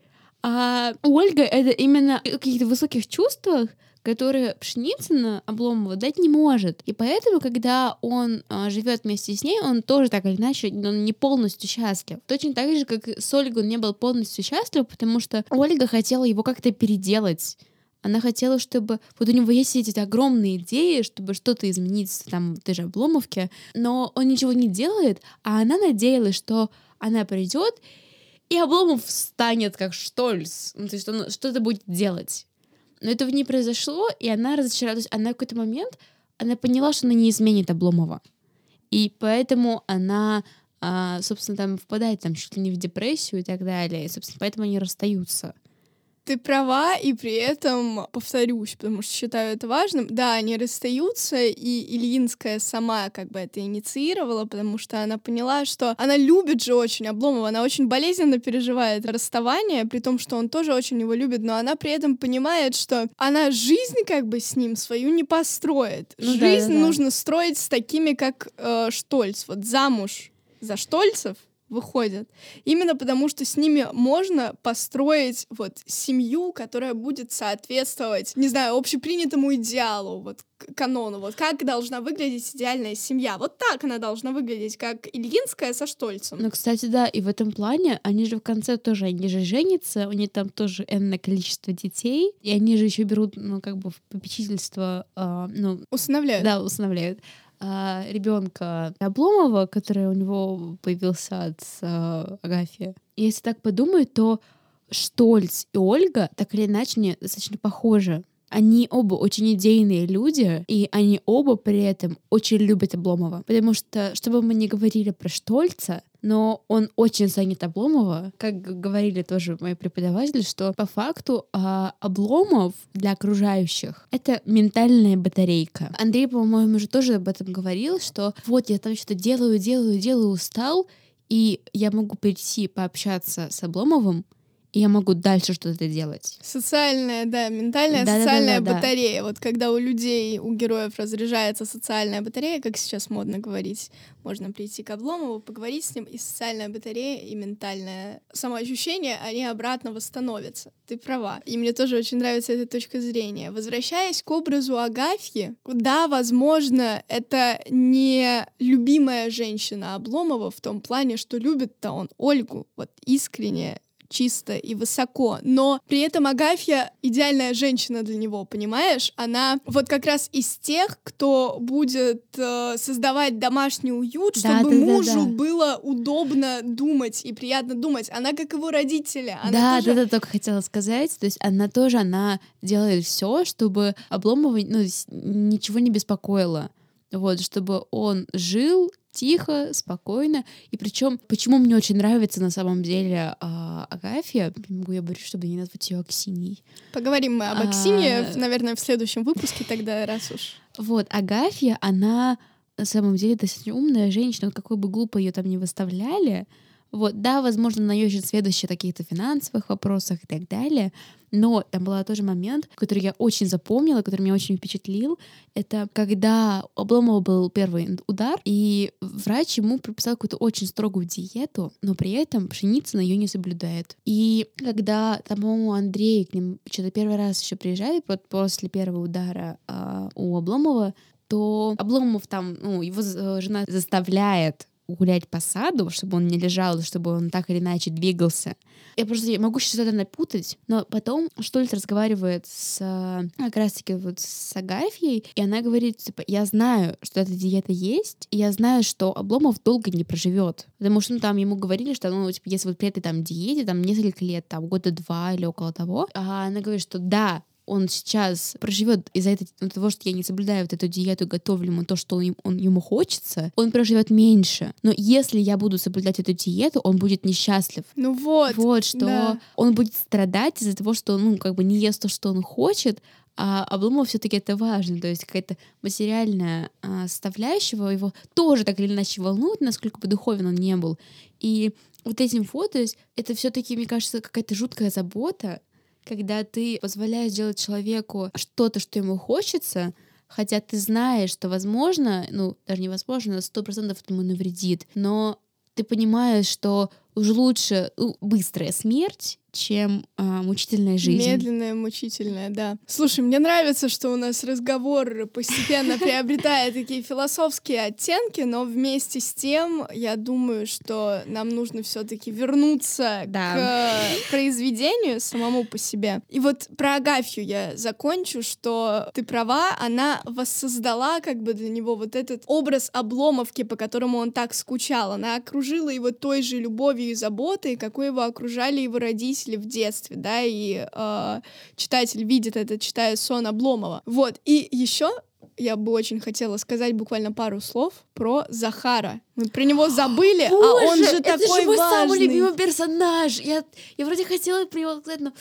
а Ольга — это именно о каких-то высоких чувствах, которые Пшеницына Обломова дать не может. И поэтому, когда он а, живет вместе с ней, он тоже так или иначе он не полностью счастлив. Точно так же, как с Ольгой он не был полностью счастлив, потому что Ольга хотела его как-то переделать. Она хотела, чтобы... Вот у него есть эти огромные идеи, чтобы что-то изменить там в той же Обломовке, но он ничего не делает, а она надеялась, что она придет и Обломов встанет как Штольц. Ну, то есть он что-то будет делать. Но этого не произошло, и она разочаровалась. Она в какой-то момент она поняла, что она не изменит Обломова. И поэтому она, а, собственно, там впадает там чуть ли не в депрессию и так далее. И, собственно, поэтому они расстаются. Ты права, и при этом повторюсь, потому что считаю это важным. Да, они расстаются, и Ильинская сама как бы это инициировала, потому что она поняла, что она любит же очень Обломова, она очень болезненно переживает расставание, при том, что он тоже очень его любит, но она при этом понимает, что она жизнь как бы с ним свою не построит. Ну, жизнь да, да, да. нужно строить с такими, как э, Штольц. Вот замуж за Штольцев выходят. Именно потому, что с ними можно построить вот семью, которая будет соответствовать, не знаю, общепринятому идеалу, вот канону, вот как должна выглядеть идеальная семья. Вот так она должна выглядеть, как Ильинская со Штольцем. Ну, кстати, да, и в этом плане они же в конце тоже, они же женятся, у них там тоже энное количество детей, и они же еще берут, ну, как бы в попечительство, э, ну... Усыновляют. Да, усыновляют а, ребенка Обломова, который у него появился от а, Агафьи. Если так подумать, то Штольц и Ольга так или иначе не достаточно похожи. Они оба очень идейные люди, и они оба при этом очень любят Обломова. Потому что, чтобы мы не говорили про Штольца, но он очень занят Обломова. Как говорили тоже мои преподаватели, что по факту а, Обломов для окружающих — это ментальная батарейка. Андрей, по-моему, уже тоже об этом говорил, что вот я там что-то делаю, делаю, делаю, устал, и я могу прийти пообщаться с Обломовым, и я могу дальше что-то делать. Социальная, да, ментальная Да-да-да-да-да. социальная батарея. Вот когда у людей, у героев разряжается социальная батарея, как сейчас модно говорить, можно прийти к Обломову, поговорить с ним, и социальная батарея, и ментальное самоощущение, они обратно восстановятся. Ты права. И мне тоже очень нравится эта точка зрения. Возвращаясь к образу Агафьи, да, возможно, это не любимая женщина Обломова в том плане, что любит-то он Ольгу, вот искренне, чисто и высоко, но при этом Агафья идеальная женщина для него, понимаешь? Она вот как раз из тех, кто будет э, создавать домашний уют, Да, чтобы да, да, мужу да. было удобно думать и приятно думать. Она как его родители. Она да, тоже- да, да, только хотела сказать. То есть она тоже, она делает все, чтобы Обломова ну, ничего не беспокоило. Вот, чтобы он жил тихо, спокойно. И причем, почему мне очень нравится на самом деле а, Агафья, не могу я говорю, чтобы не назвать ее Аксиньей. Поговорим мы об А, Аксине, в- наверное, в следующем выпуске тогда, раз уж. Вот, Агафья, она на самом деле достаточно умная женщина, какой бы глупо ее там не выставляли. Вот, да, возможно, она очень следующая в каких-то финансовых вопросах и так далее, но там был тоже момент, который я очень запомнила, который меня очень впечатлил. Это когда у Обломова был первый удар, и врач ему прописал какую-то очень строгую диету, но при этом Пшеницына ее не соблюдает. И когда, там, по-моему, Андрей к ним что-то первый раз еще приезжает вот после первого удара а, у Обломова, то Обломов там, ну, его з- жена заставляет гулять по саду, чтобы он не лежал, чтобы он так или иначе двигался. Я просто могу сейчас это напутать, но потом Штольц разговаривает с э, как раз-таки вот с Агафьей, и она говорит, типа, я знаю, что эта диета есть, и я знаю, что Обломов долго не проживет. Потому что ну, там ему говорили, что ну, типа, если вот при этой там диете, там несколько лет, там года два или около того, а она говорит, что да, он сейчас проживет из-за этой- ну, того, что я не соблюдаю вот эту диету, готовлю ему то, что он, он- ему хочется, он проживет меньше. Но если я буду соблюдать эту диету, он будет несчастлив. Ну вот. Вот, что да. он будет страдать из-за того, что он, ну, как бы не ест то, что он хочет, а Обломов все-таки это важно, то есть какая-то материальная а, составляющая его тоже так или иначе волнует, насколько бы духовен он не был. И вот этим фото, то есть это все-таки, мне кажется, какая-то жуткая забота, когда ты позволяешь делать человеку что-то, что ему хочется, хотя ты знаешь, что возможно, ну, даже невозможно, сто процентов это ему навредит, но ты понимаешь, что уж лучше ну, быстрая смерть, чем а, мучительная жизнь. Медленная, мучительная, да. Слушай, мне нравится, что у нас разговор постепенно приобретает такие философские оттенки, но вместе с тем, я думаю, что нам нужно все-таки вернуться Да. к произведению самому по себе. И вот про Агафью я закончу, что ты права, она воссоздала как бы для него вот этот образ обломовки, по которому он так скучал. Она окружила его той же любовью и заботой, какой его окружали его родители в детстве, да, и э, читатель видит это, читая сон Обломова. Вот, и еще я бы очень хотела сказать буквально пару слов про Захара. Мы про него забыли, а он же это такой же мой важный. самый любимый персонаж. Я, я вроде хотела про него сказать, но...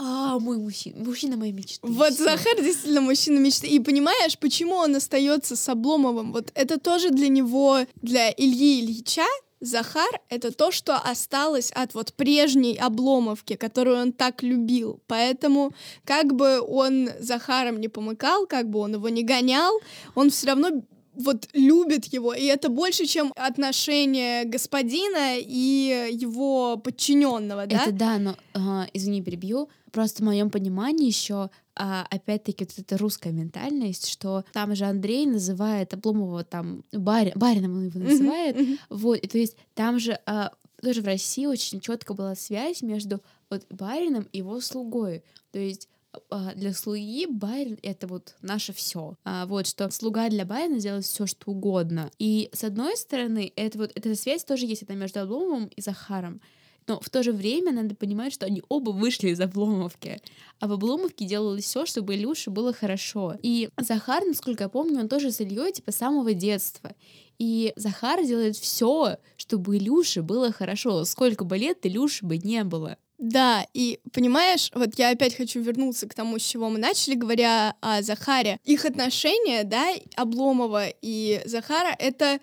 А, мой мужчина, мужчина моей мечты. Вот Всё. Захар действительно мужчина мечты. И понимаешь, почему он остается с Обломовым? Вот это тоже для него, для Ильи Ильича, Захар — это то, что осталось от вот прежней Обломовки, которую он так любил. Поэтому как бы он Захаром не помыкал, как бы он его не гонял, он все равно вот любит его, и это больше, чем отношение господина и его подчиненного, да? Это да, но, а, извини, перебью. Просто в моем понимании еще, а, опять-таки, вот эта русская ментальность, что там же Андрей называет Обломова там барин, барином он его называет. Вот, и то есть там же а, тоже в России очень четко была связь между вот барином и его слугой. То есть а, для слуги барин это вот наше все. вот что слуга для барина делает все что угодно. И с одной стороны, это вот эта связь тоже есть это между Обломовым и Захаром. Но в то же время надо понимать, что они оба вышли из Обломовки. А в Обломовке делалось все, чтобы Илюше было хорошо. И Захар, насколько я помню, он тоже с Ильей типа самого детства. И Захар делает все, чтобы Илюше было хорошо. Сколько бы лет Илюше бы не было. Да, и понимаешь, вот я опять хочу вернуться к тому, с чего мы начали, говоря о Захаре. Их отношения, да, Обломова и Захара, это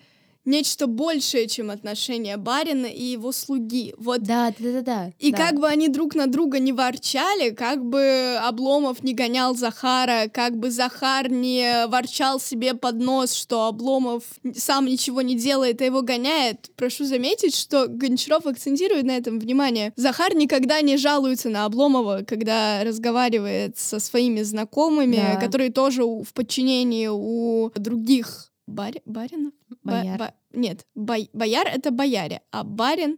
нечто большее, чем отношения барина и его слуги. Вот. Да, да, да, да. И да. как бы они друг на друга не ворчали, как бы Обломов не гонял Захара, как бы Захар не ворчал себе под нос, что Обломов сам ничего не делает, а его гоняет. Прошу заметить, что Гончаров акцентирует на этом внимание. Захар никогда не жалуется на Обломова, когда разговаривает со своими знакомыми, Да. которые тоже в подчинении у других бари- баринов? Ба- Бояр. ба- нет, бой- бояр — это бояре, а барин...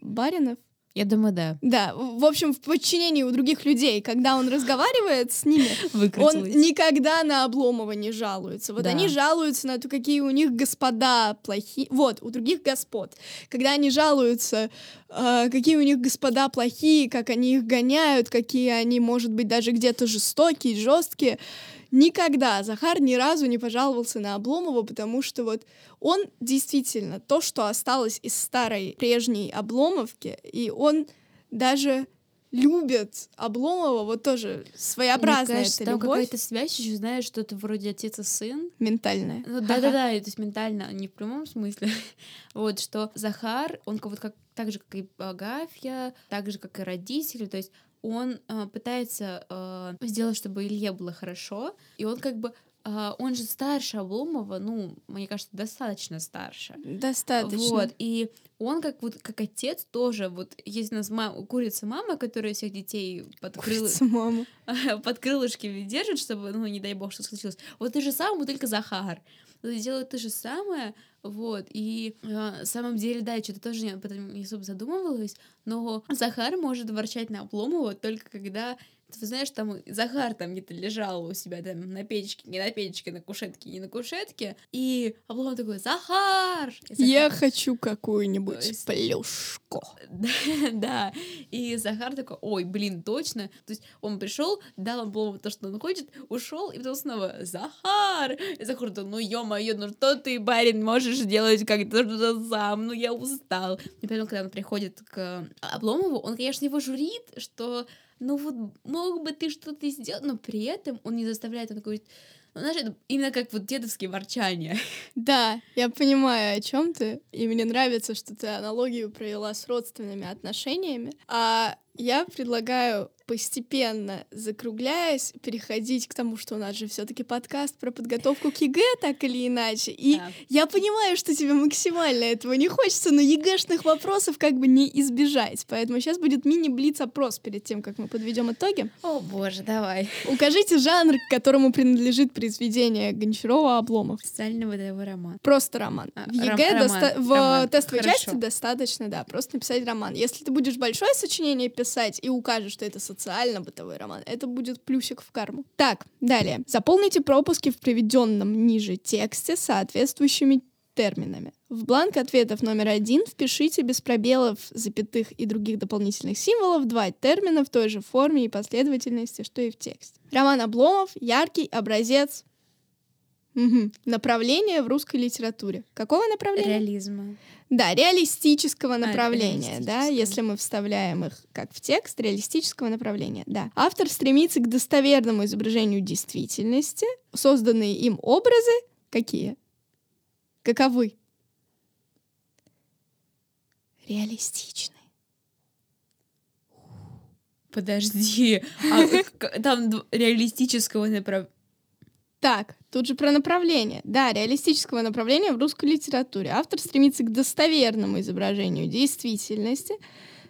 Баринов? Я думаю, да. Да, в общем, в подчинении у других людей, когда он разговаривает с ними, он никогда на Обломова не жалуется. Вот Да. они жалуются на то, какие у них господа плохие. Вот, у других господ. Когда они жалуются, э, какие у них господа плохие, как они их гоняют, какие они, может быть, даже где-то жестокие, жесткие. Никогда Захар ни разу не пожаловался на Обломова, потому что вот он действительно то, что осталось из старой прежней Обломовки, и он даже любит Обломова, вот тоже своеобразная Мне кажется, эта там любовь какая-то связь еще, знаешь, что-то вроде отец и сын. ментальная. Ну, да-да-да, то есть ментально, не в прямом смысле. вот, что Захар, он вот как, так же, как и Агафья, так же, как и родители, то есть он э, пытается э, сделать, чтобы Илье было хорошо, и он как бы, он же старше Обломова, ну, мне кажется, достаточно старше. Достаточно. Вот, и он как вот как отец тоже, вот есть у нас мама, курица мама, которая всех детей под, Курица мама. под крылышки держит, чтобы, ну, не дай бог, что случилось. Вот ты же самое, только Захар. Вот делает то же самое, вот, и э, на самом деле, да, я что-то тоже не, об этом не особо задумывалась, но Захар может ворчать на Обломова только когда, ты знаешь, там Захар там где-то лежал у себя там на печке, не на печке, на кушетке, не на кушетке, и Обломов такой, Захар! И Я Захар- хочу То какую-нибудь есть- плюшку. да, да. И Захар такой, ой, блин, точно. То есть он пришел, дал Обломову то, что он хочет, ушел, и потом снова Захар. И Захар такой, ну ё-моё, ну что ты, барин, можешь делать как-то сам, ну я устал. И поэтому, когда он приходит к Обломову, он, конечно, его журит, что ну вот мог бы ты что-то сделать, но при этом он не заставляет, он говорит, ну, знаешь, это именно как вот дедовские ворчания. Да, я понимаю, о чем ты. И мне нравится, что ты аналогию провела с родственными отношениями. А я предлагаю постепенно, закругляясь, переходить к тому, что у нас же все-таки подкаст про подготовку к ЕГЭ, так или иначе. И Да. я понимаю, что тебе максимально этого не хочется, но ЕГЭшных вопросов как бы не избежать. Поэтому сейчас будет мини-блиц-опрос перед тем, как мы подведем итоги. О боже, давай. Укажите жанр, к которому принадлежит произведение Гончарова «Обломов». Социально-бытовой роман. Просто роман. А, В ром- ЕГЭ роман, доста- в роман. тестовой Хорошо. части достаточно, да, просто написать роман. Если ты будешь большое сочинение писать и укажешь, что это социально-бытовой роман, это будет плюсик в карму. Так, далее. Заполните пропуски в приведенном ниже тексте соответствующими терминами. В бланк ответов номер один впишите без пробелов, запятых и других дополнительных символов два термина в той же форме и последовательности, что и в тексте. Роман Обломов — яркий образец Мгм. Направление в русской литературе. Какого направления? Реализма. Да, реалистического направления, да, реалистического. если мы вставляем их как в текст, реалистического направления, да. Автор стремится к достоверному изображению действительности, созданные им образы какие? Каковы? Реалистичные. Подожди, а там реалистического направления. Так, тут же про направление. Да, реалистического направления в русской литературе. Автор стремится к достоверному изображению действительности.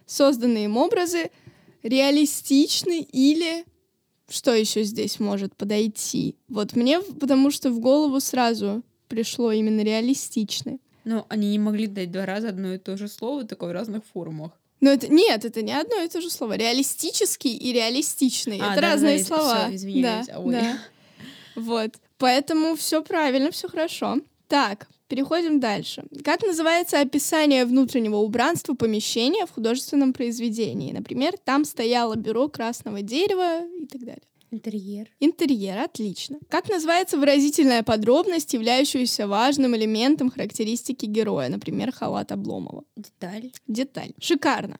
Созданные им образы реалистичны или... Что еще здесь может подойти? Вот мне, потому что в голову сразу пришло именно реалистичны. Ну, они не могли дать два раза одно и то же слово, только в разных формах. Но это нет, это не одно и то же слово. Реалистический и реалистичный. А, это да, разные да, слова. извиняюсь, Да, ой. да. Вот. Поэтому все правильно, все хорошо. Так, переходим дальше. Как называется описание внутреннего убранства помещения в художественном произведении? Например, там стояло бюро красного дерева и так далее. Интерьер. Интерьер, отлично. Как называется выразительная подробность, являющаяся важным элементом характеристики героя, например, халат Обломова? Деталь. Деталь. Шикарно.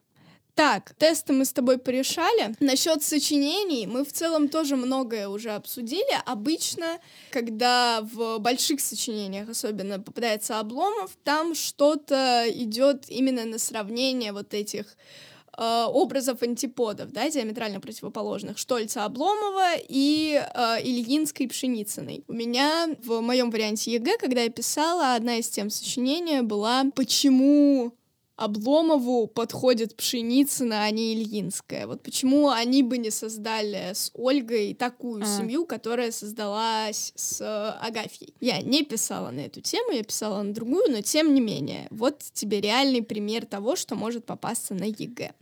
Так, тесты мы с тобой порешали. Насчет сочинений мы в целом тоже многое уже обсудили. Обычно, когда в больших сочинениях особенно попадается Обломов, там что-то идет именно на сравнение вот этих э, образов антиподов, да, диаметрально противоположных, Штольца Обломова и э, Ильинской Пшеницыной. У меня в моем варианте ЕГЭ, когда я писала, одна из тем сочинения была «Почему Обломову подходит Пшеницына, а не Ильинская. Вот почему они бы не создали с Ольгой такую а. семью, которая создалась с Агафьей. Я не писала на эту тему, я писала на другую, но тем не менее. Вот тебе реальный пример того, что может попасться на ЕГЭ.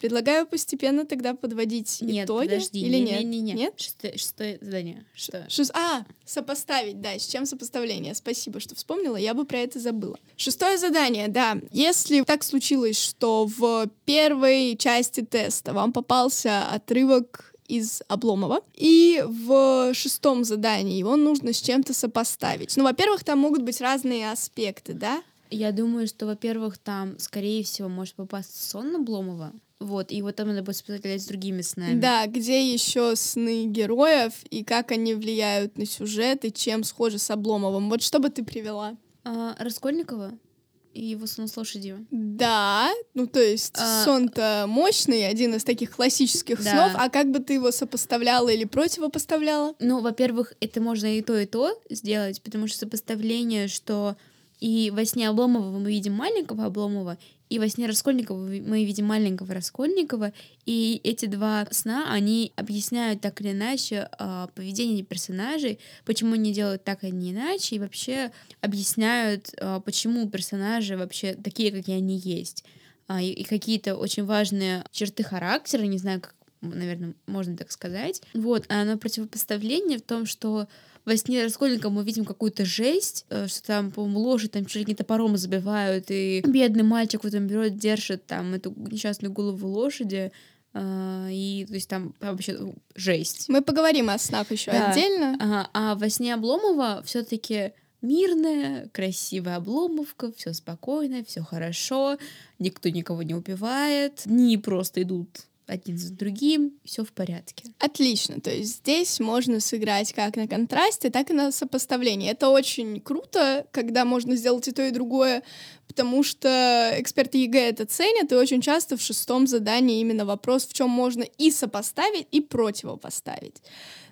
Предлагаю постепенно тогда подводить нет, итоги. Подожди, или не, нет? Не, не, не. Нет? Шестое, шестое задание. Что? Шест... А, сопоставить, да. С чем сопоставление? Спасибо, что вспомнила. Я бы про это забыла. Шестое задание, да. Если так случилось, что в первой части теста вам попался отрывок из Обломова. И в шестом задании его нужно с чем-то сопоставить. Ну, во-первых, там могут быть разные аспекты, да? Я думаю, что, во-первых, там, скорее всего, может попасть сон Обломова. Вот, и его там надо будет сопоставлять с другими снами. Да, где еще сны героев и как они влияют на сюжет и чем схожи с Обломовым. Вот что бы ты привела? А, Раскольникова и его сон с лошадью. Да, ну то есть а... сон-то мощный, один из таких классических да. снов, а как бы ты его сопоставляла или противопоставляла? Ну, во-первых, это можно и то, и то сделать, потому что сопоставление, что и во сне Обломова мы видим маленького Обломова, и во сне Раскольникова мы видим маленького Раскольникова, и эти два сна, они объясняют так или иначе э, поведение персонажей, почему они делают так, а не иначе, и вообще объясняют, э, почему персонажи вообще такие, какие они есть. И, какие-то очень важные черты характера, не знаю, как, наверное, можно так сказать. Вот, а на противопоставление в том, что во сне Раскольника мы видим какую-то жесть, э, что там, по-моему, лошадь там чуть ли не топором забивают, и бедный мальчик в этом берет, держит там эту несчастную голову лошади, Uh, и то есть там вообще жесть. Мы поговорим о снах еще да. отдельно. Ага. А во сне Обломова все-таки мирная, красивая обломовка, все спокойно, все хорошо, никто никого не убивает, дни просто идут один за другим, все в порядке. Отлично, то есть здесь можно сыграть как на контрасте, так и на сопоставлении. Это очень круто, когда можно сделать и то, и другое, потому что эксперты ЕГЭ это ценят, и очень часто в шестом задании именно вопрос, в чем можно и сопоставить, и противопоставить.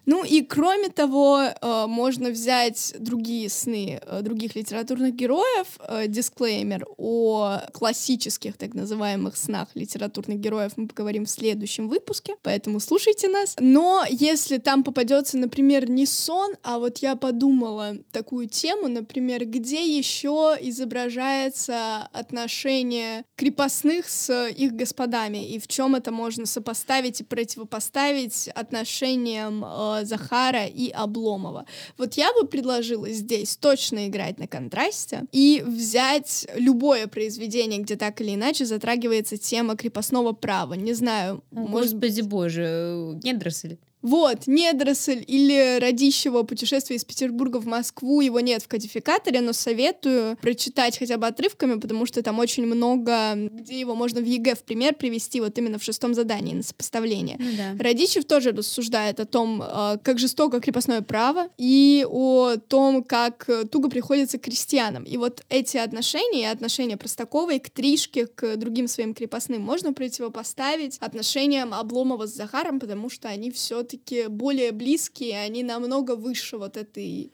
Ну и кроме того, э, можно взять другие сны э, других литературных героев, э, дисклеймер о классических так называемых снах литературных героев мы поговорим в следующем выпуске, поэтому слушайте нас. Но если там попадется, например, не сон, а вот я подумала такую тему, например, где еще изображается отношение крепостных с их господами и в чем это можно сопоставить и противопоставить отношениям Захара и Обломова. Вот я бы предложила здесь точно играть на контрасте и взять любое произведение, где так или иначе затрагивается тема крепостного права. Не знаю, может... Господи боже, недоросль. Вот, недоросль или Радищева «Путешествие из Петербурга в Москву». Его нет в кодификаторе, но советую прочитать хотя бы отрывками, потому что там очень много, где его можно в ЕГЭ в пример привести, вот именно в шестом задании на сопоставление. Ну, да. Радищев тоже рассуждает о том, э, как жестоко крепостное право и о том, как туго приходится крестьянам. И вот эти отношения, отношения Простаковой к Тришке, к другим своим крепостным, можно противопоставить отношениям Обломова с Захаром, потому что они все все-таки более близкие, они намного выше вот этой,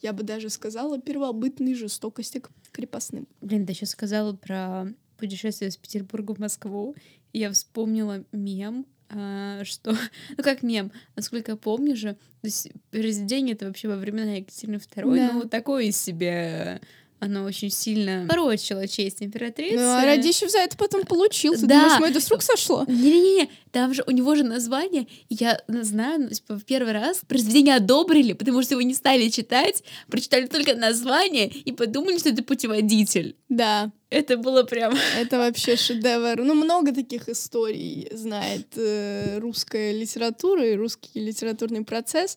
я бы даже сказала, первобытной жестокости к крепостным. Блин, ты сейчас сказала про путешествие из Петербурга в Москву, и я вспомнила мем, а, что, ну как мем, насколько я помню же, то есть произведение это вообще во времена Екатерины II, да. ну такое себе оно очень сильно порочило честь императрицы. Ну, а Радищев за это потом получил. Ты да. думаешь, это с рук сошло? Не-не-не, там же у него же название, я знаю, ну, типа, в первый раз произведение одобрили, потому что его не стали читать, прочитали только название и подумали, что это путеводитель. Да. Это было прям... Это вообще шедевр. Ну, много таких историй знает э, русская литература и русский литературный процесс.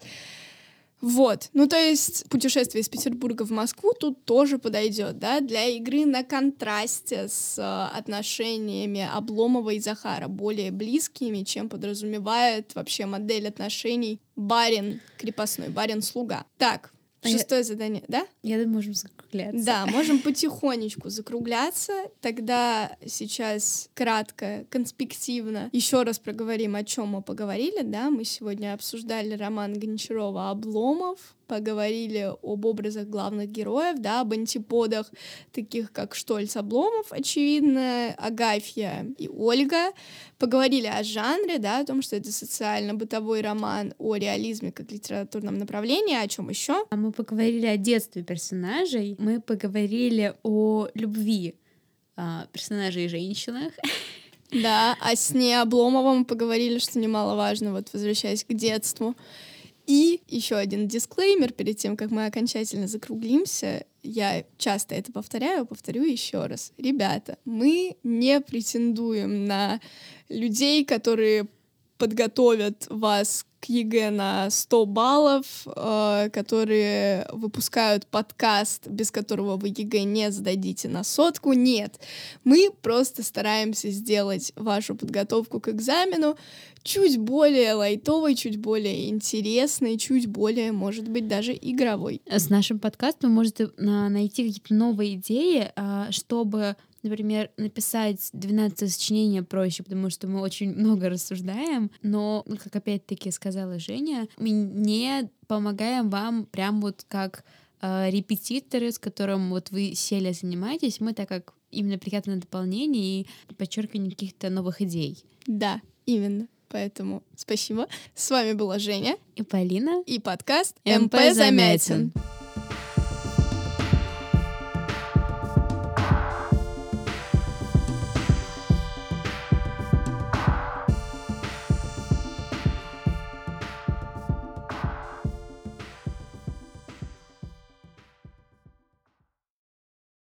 Вот. Ну, то есть путешествие из Петербурга в Москву тут тоже подойдет, да, для игры на контрасте с э, отношениями Обломова и Захара, более близкими, чем подразумевает вообще модель отношений барин крепостной, барин слуга. Так, А я- шестое задание, да? Я думаю, можем закругляться. Да, можем потихонечку закругляться. Тогда сейчас кратко, конспективно еще раз проговорим, о чем мы поговорили. Да, мы сегодня обсуждали роман Гончарова «Обломов», поговорили об образах главных героев, да, об антиподах, таких как Штольц Обломов, очевидно, Агафья и Ольга. Поговорили о жанре, да, о том, что это социально-бытовой роман, о реализме как литературном направлении, о чем еще? А мы поговорили о детстве персонажей, мы поговорили о любви а, персонажей и женщинах. Да, о сне Обломова мы поговорили, что немаловажно, вот возвращаясь к детству. И еще один дисклеймер перед тем, как мы окончательно закруглимся. Я часто это повторяю, повторю еще раз. Ребята, мы не претендуем на людей, которые подготовят вас ЕГЭ на 100 баллов, э, которые выпускают подкаст, без которого вы ЕГЭ не сдадите на сотку. Нет, мы просто стараемся сделать вашу подготовку к экзамену чуть более лайтовой, чуть более интересной, чуть более, может быть, даже игровой. С нашим подкастом вы можете а, найти какие-то новые идеи, а, чтобы, например, написать 12 сочинений проще, потому что мы очень много рассуждаем, но, ну, как опять-таки сказала Женя, мы не помогаем вам прям вот как а, репетиторы, с которым вот вы сели занимаетесь, мы так как именно приятное дополнение и подчеркивание каких-то новых идей. Да, именно. Поэтому спасибо. С вами была Женя И Полина. и подкаст МП МП Замятин.